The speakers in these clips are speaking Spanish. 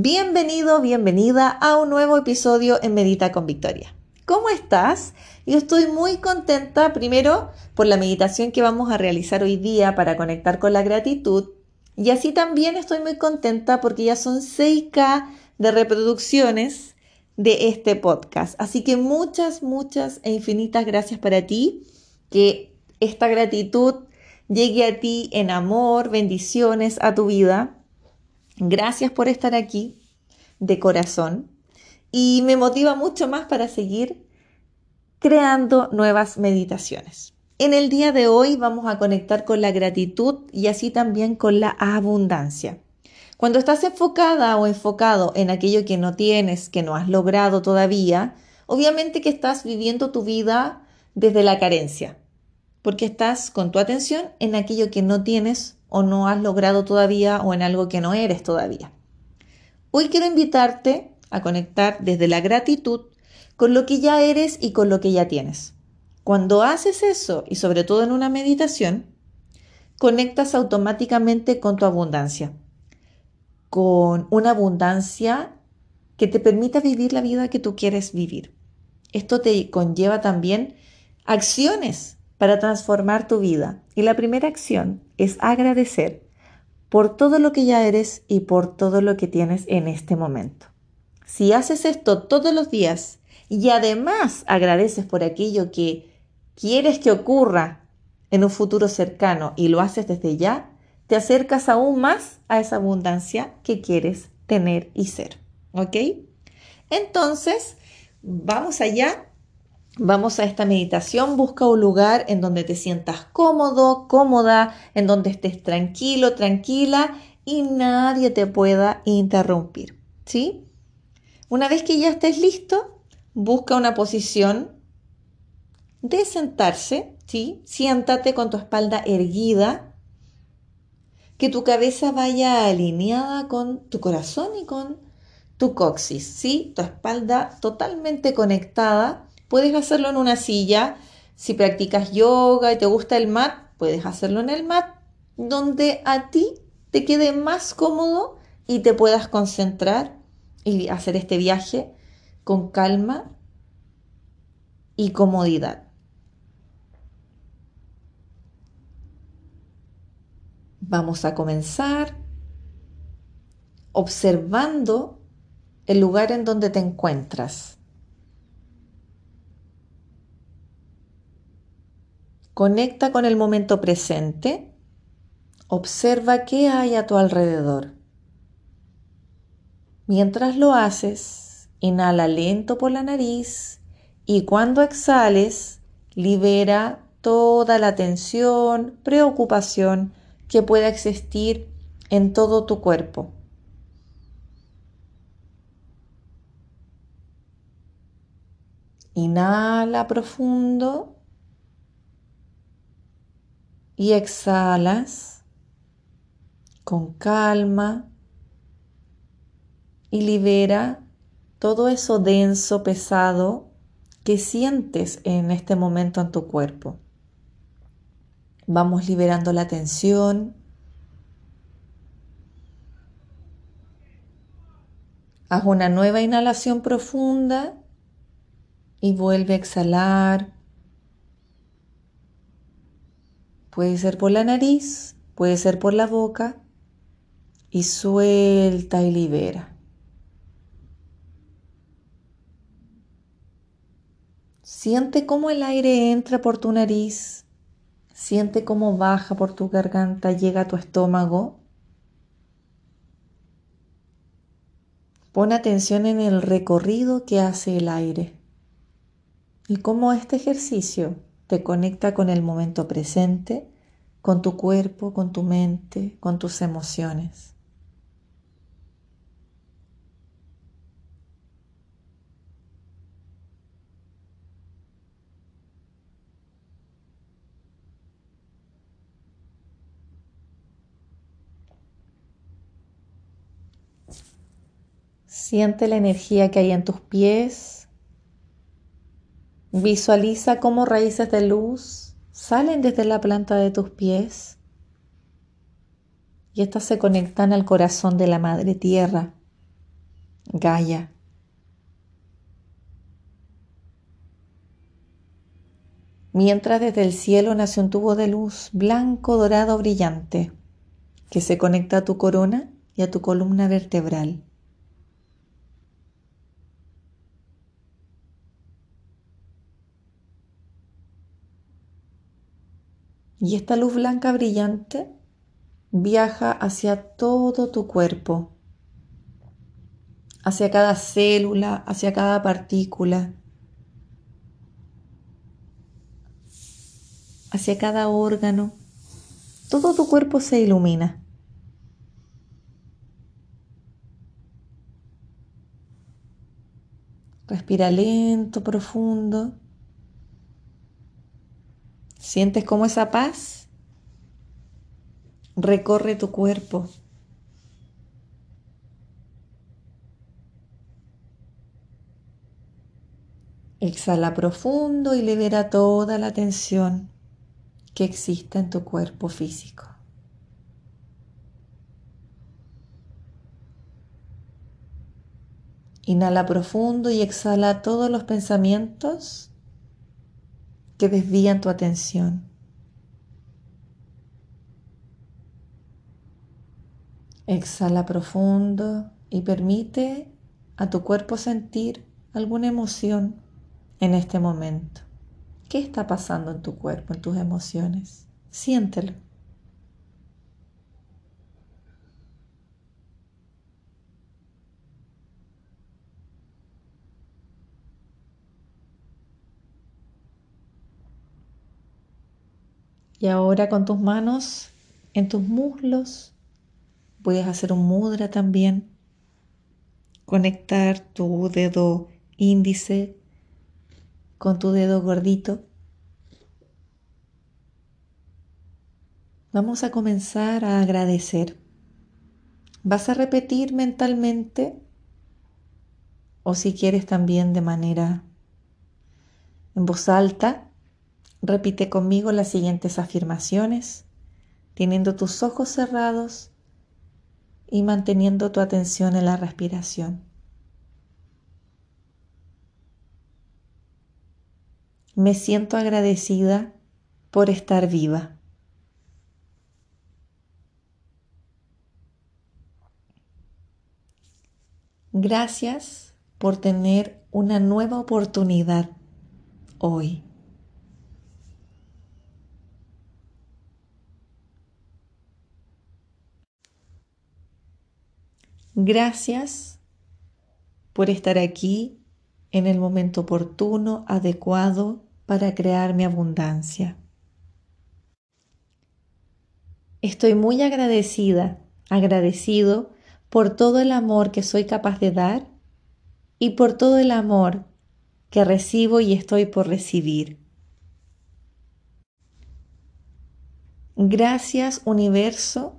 Bienvenido, bienvenida a un nuevo episodio en Medita con Victoria. ¿Cómo estás? Yo estoy muy contenta primero por la meditación que vamos a realizar hoy día para conectar con la gratitud y así también estoy muy contenta porque ya son 6K de reproducciones de este podcast. Así que muchas, muchas e infinitas gracias para ti. Que esta gratitud llegue a ti en amor, bendiciones a tu vida Gracias por estar aquí de corazón y me motiva mucho más para seguir creando nuevas meditaciones. En el día de hoy vamos a conectar con la gratitud y así también con la abundancia. Cuando estás enfocada o enfocado en aquello que no tienes, que no has logrado todavía, obviamente que estás viviendo tu vida desde la carencia, porque estás con tu atención en aquello que no tienes o no has logrado todavía o en algo que no eres todavía. Hoy quiero invitarte a conectar desde la gratitud con lo que ya eres y con lo que ya tienes. Cuando haces eso, y sobre todo en una meditación, conectas automáticamente con tu abundancia, con una abundancia que te permita vivir la vida que tú quieres vivir. Esto te conlleva también acciones para transformar tu vida. Y la primera acción es agradecer por todo lo que ya eres y por todo lo que tienes en este momento. Si haces esto todos los días y además agradeces por aquello que quieres que ocurra en un futuro cercano y lo haces desde ya, te acercas aún más a esa abundancia que quieres tener y ser. ¿Ok? Entonces, vamos allá Vamos a esta meditación, busca un lugar en donde te sientas cómodo, cómoda, en donde estés tranquilo, tranquila y nadie te pueda interrumpir, ¿sí? Una vez que ya estés listo, busca una posición de sentarse, ¿sí? Siéntate con tu espalda erguida, que tu cabeza vaya alineada con tu corazón y con tu coxis, ¿sí? Tu espalda totalmente conectada Puedes hacerlo en una silla. Si practicas yoga y te gusta el mat, puedes hacerlo en el mat donde a ti te quede más cómodo y te puedas concentrar y hacer este viaje con calma y comodidad. Vamos a comenzar observando el lugar en donde te encuentras. Conecta con el momento presente. Observa qué hay a tu alrededor. Mientras lo haces, inhala lento por la nariz y cuando exhales, libera toda la tensión, preocupación que pueda existir en todo tu cuerpo. Inhala profundo y exhalas con calma y libera todo eso denso, pesado que sientes en este momento en tu cuerpo. Vamos liberando la tensión. Haz una nueva inhalación profunda y vuelve a exhalar Puede ser por la nariz, puede ser por la boca y suelta y libera. Siente cómo el aire entra por tu nariz, siente cómo baja por tu garganta, llega a tu estómago. Pon atención en el recorrido que hace el aire y cómo este ejercicio te conecta con el momento presente, con tu cuerpo, con tu mente, con tus emociones. Siente la energía que hay en tus pies, Visualiza cómo raíces de luz salen desde la planta de tus pies y estas se conectan al corazón de la Madre Tierra, Gaia. Mientras desde el cielo nace un tubo de luz blanco, dorado, brillante, que se conecta a tu corona y a tu columna vertebral. Y esta luz blanca brillante viaja hacia todo tu cuerpo, hacia cada célula, hacia cada partícula, hacia cada órgano. Todo tu cuerpo se ilumina. Respira lento, profundo. Sientes como esa paz recorre tu cuerpo. Exhala profundo y libera toda la tensión que exista en tu cuerpo físico. Inhala profundo y exhala todos los pensamientos que desvían tu atención. Exhala profundo y permite a tu cuerpo sentir alguna emoción en este momento. ¿Qué está pasando en tu cuerpo, en tus emociones? Siéntelo. Y ahora con tus manos en tus muslos, puedes hacer un mudra también. Conectar tu dedo índice con tu dedo gordito. Vamos a comenzar a agradecer. Vas a repetir mentalmente o si quieres también de manera en voz alta Repite conmigo las siguientes afirmaciones, teniendo tus ojos cerrados y manteniendo tu atención en la respiración. Me siento agradecida por estar viva. Gracias por tener una nueva oportunidad hoy. Gracias por estar aquí en el momento oportuno, adecuado para crear mi abundancia. Estoy muy agradecida, agradecido por todo el amor que soy capaz de dar y por todo el amor que recibo y estoy por recibir. Gracias universo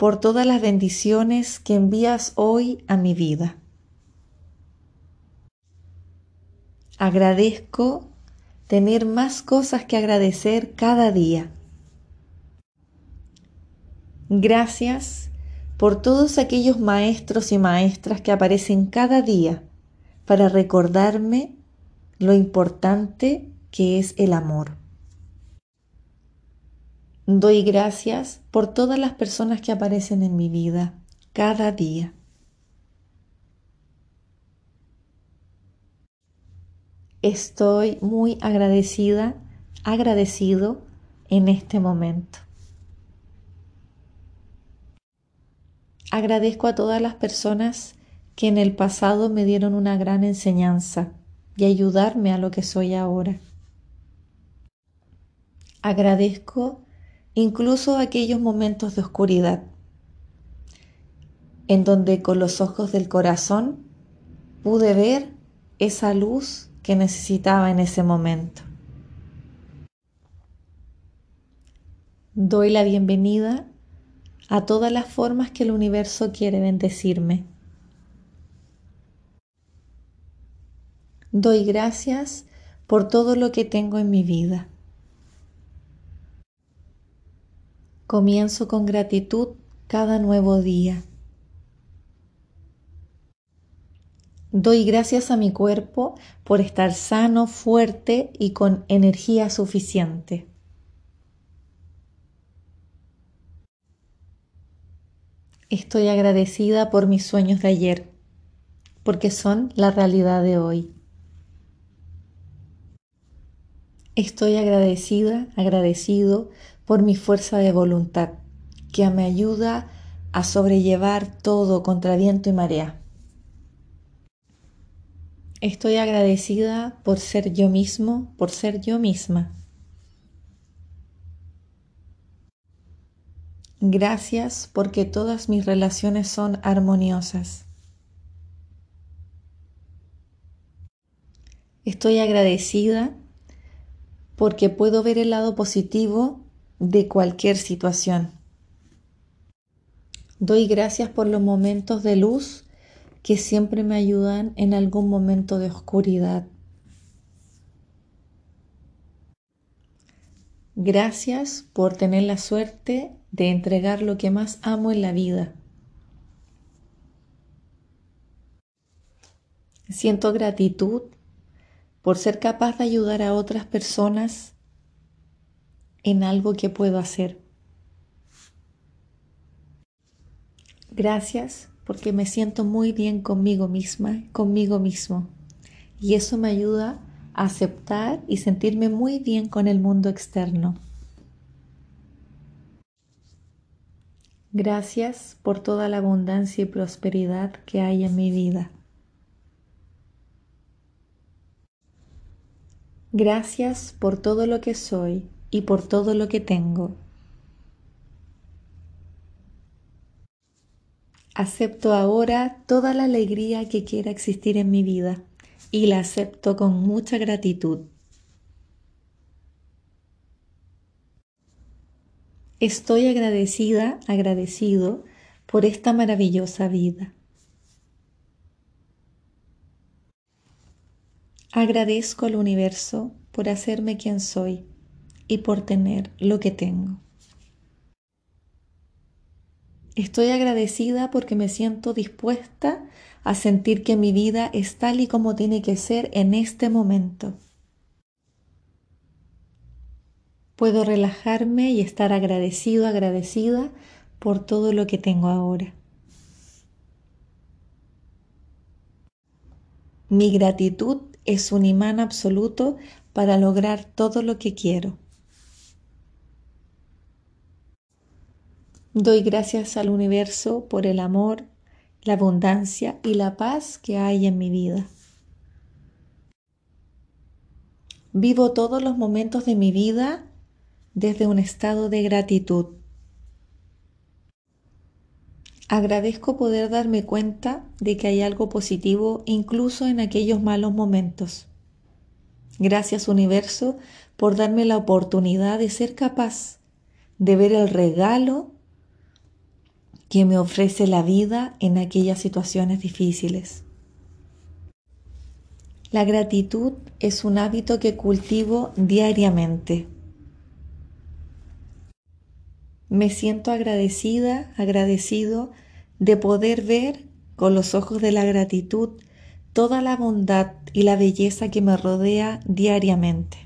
por todas las bendiciones que envías hoy a mi vida. Agradezco tener más cosas que agradecer cada día. Gracias por todos aquellos maestros y maestras que aparecen cada día para recordarme lo importante que es el amor. Doy gracias por todas las personas que aparecen en mi vida cada día. Estoy muy agradecida, agradecido en este momento. Agradezco a todas las personas que en el pasado me dieron una gran enseñanza y ayudarme a lo que soy ahora. Agradezco incluso aquellos momentos de oscuridad, en donde con los ojos del corazón pude ver esa luz que necesitaba en ese momento. Doy la bienvenida a todas las formas que el universo quiere bendecirme. Doy gracias por todo lo que tengo en mi vida. Comienzo con gratitud cada nuevo día. Doy gracias a mi cuerpo por estar sano, fuerte y con energía suficiente. Estoy agradecida por mis sueños de ayer, porque son la realidad de hoy. Estoy agradecida, agradecido por mi fuerza de voluntad, que me ayuda a sobrellevar todo contra viento y marea. Estoy agradecida por ser yo mismo, por ser yo misma. Gracias porque todas mis relaciones son armoniosas. Estoy agradecida porque puedo ver el lado positivo de cualquier situación. Doy gracias por los momentos de luz que siempre me ayudan en algún momento de oscuridad. Gracias por tener la suerte de entregar lo que más amo en la vida. Siento gratitud por ser capaz de ayudar a otras personas en algo que puedo hacer. Gracias porque me siento muy bien conmigo misma, conmigo mismo. Y eso me ayuda a aceptar y sentirme muy bien con el mundo externo. Gracias por toda la abundancia y prosperidad que hay en mi vida. Gracias por todo lo que soy y por todo lo que tengo. Acepto ahora toda la alegría que quiera existir en mi vida y la acepto con mucha gratitud. Estoy agradecida, agradecido por esta maravillosa vida. Agradezco al universo por hacerme quien soy y por tener lo que tengo. Estoy agradecida porque me siento dispuesta a sentir que mi vida es tal y como tiene que ser en este momento. Puedo relajarme y estar agradecido, agradecida por todo lo que tengo ahora. Mi gratitud es un imán absoluto para lograr todo lo que quiero. Doy gracias al universo por el amor, la abundancia y la paz que hay en mi vida. Vivo todos los momentos de mi vida desde un estado de gratitud. Agradezco poder darme cuenta de que hay algo positivo incluso en aquellos malos momentos. Gracias universo por darme la oportunidad de ser capaz de ver el regalo que me ofrece la vida en aquellas situaciones difíciles. La gratitud es un hábito que cultivo diariamente. Me siento agradecida, agradecido de poder ver con los ojos de la gratitud toda la bondad y la belleza que me rodea diariamente.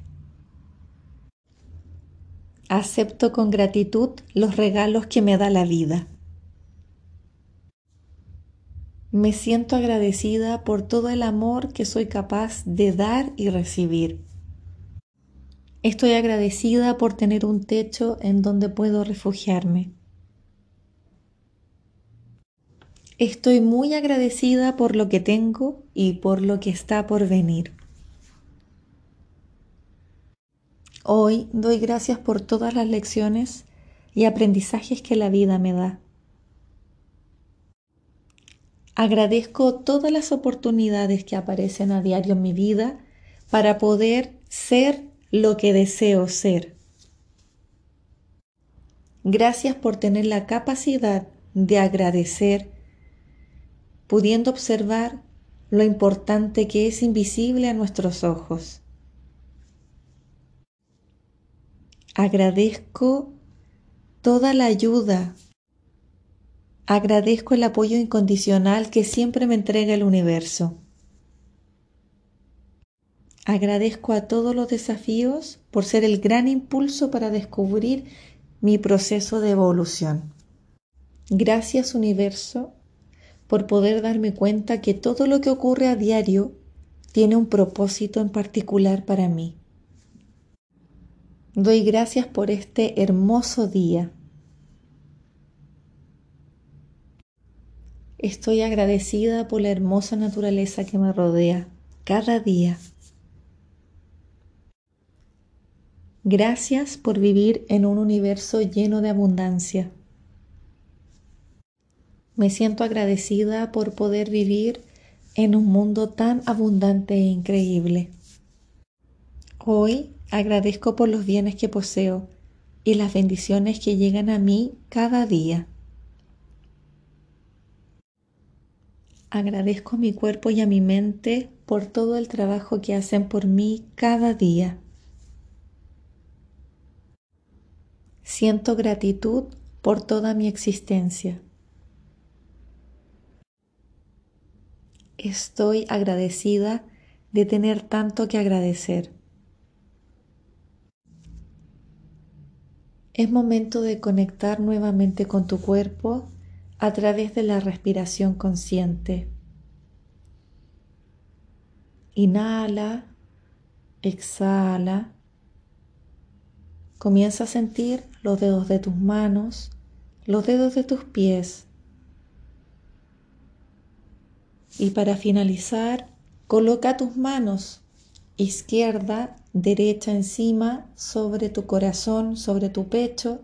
Acepto con gratitud los regalos que me da la vida. Me siento agradecida por todo el amor que soy capaz de dar y recibir. Estoy agradecida por tener un techo en donde puedo refugiarme. Estoy muy agradecida por lo que tengo y por lo que está por venir. Hoy doy gracias por todas las lecciones y aprendizajes que la vida me da. Agradezco todas las oportunidades que aparecen a diario en mi vida para poder ser lo que deseo ser. Gracias por tener la capacidad de agradecer, pudiendo observar lo importante que es invisible a nuestros ojos. Agradezco toda la ayuda. Agradezco el apoyo incondicional que siempre me entrega el universo. Agradezco a todos los desafíos por ser el gran impulso para descubrir mi proceso de evolución. Gracias universo por poder darme cuenta que todo lo que ocurre a diario tiene un propósito en particular para mí. Doy gracias por este hermoso día. Estoy agradecida por la hermosa naturaleza que me rodea cada día. Gracias por vivir en un universo lleno de abundancia. Me siento agradecida por poder vivir en un mundo tan abundante e increíble. Hoy agradezco por los bienes que poseo y las bendiciones que llegan a mí cada día. Agradezco a mi cuerpo y a mi mente por todo el trabajo que hacen por mí cada día. Siento gratitud por toda mi existencia. Estoy agradecida de tener tanto que agradecer. Es momento de conectar nuevamente con tu cuerpo a través de la respiración consciente. Inhala, exhala. Comienza a sentir los dedos de tus manos, los dedos de tus pies. Y para finalizar, coloca tus manos izquierda, derecha encima, sobre tu corazón, sobre tu pecho.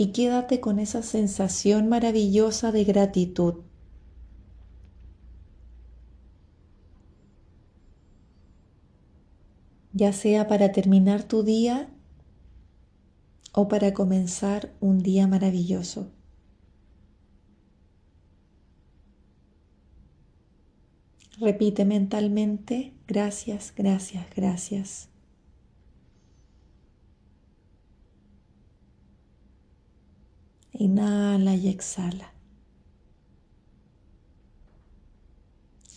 Y quédate con esa sensación maravillosa de gratitud. ya sea para terminar tu día o para comenzar un día maravilloso. Repite mentalmente, gracias, gracias, gracias. Inhala y exhala.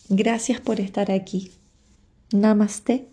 Gracias por estar aquí. Namaste.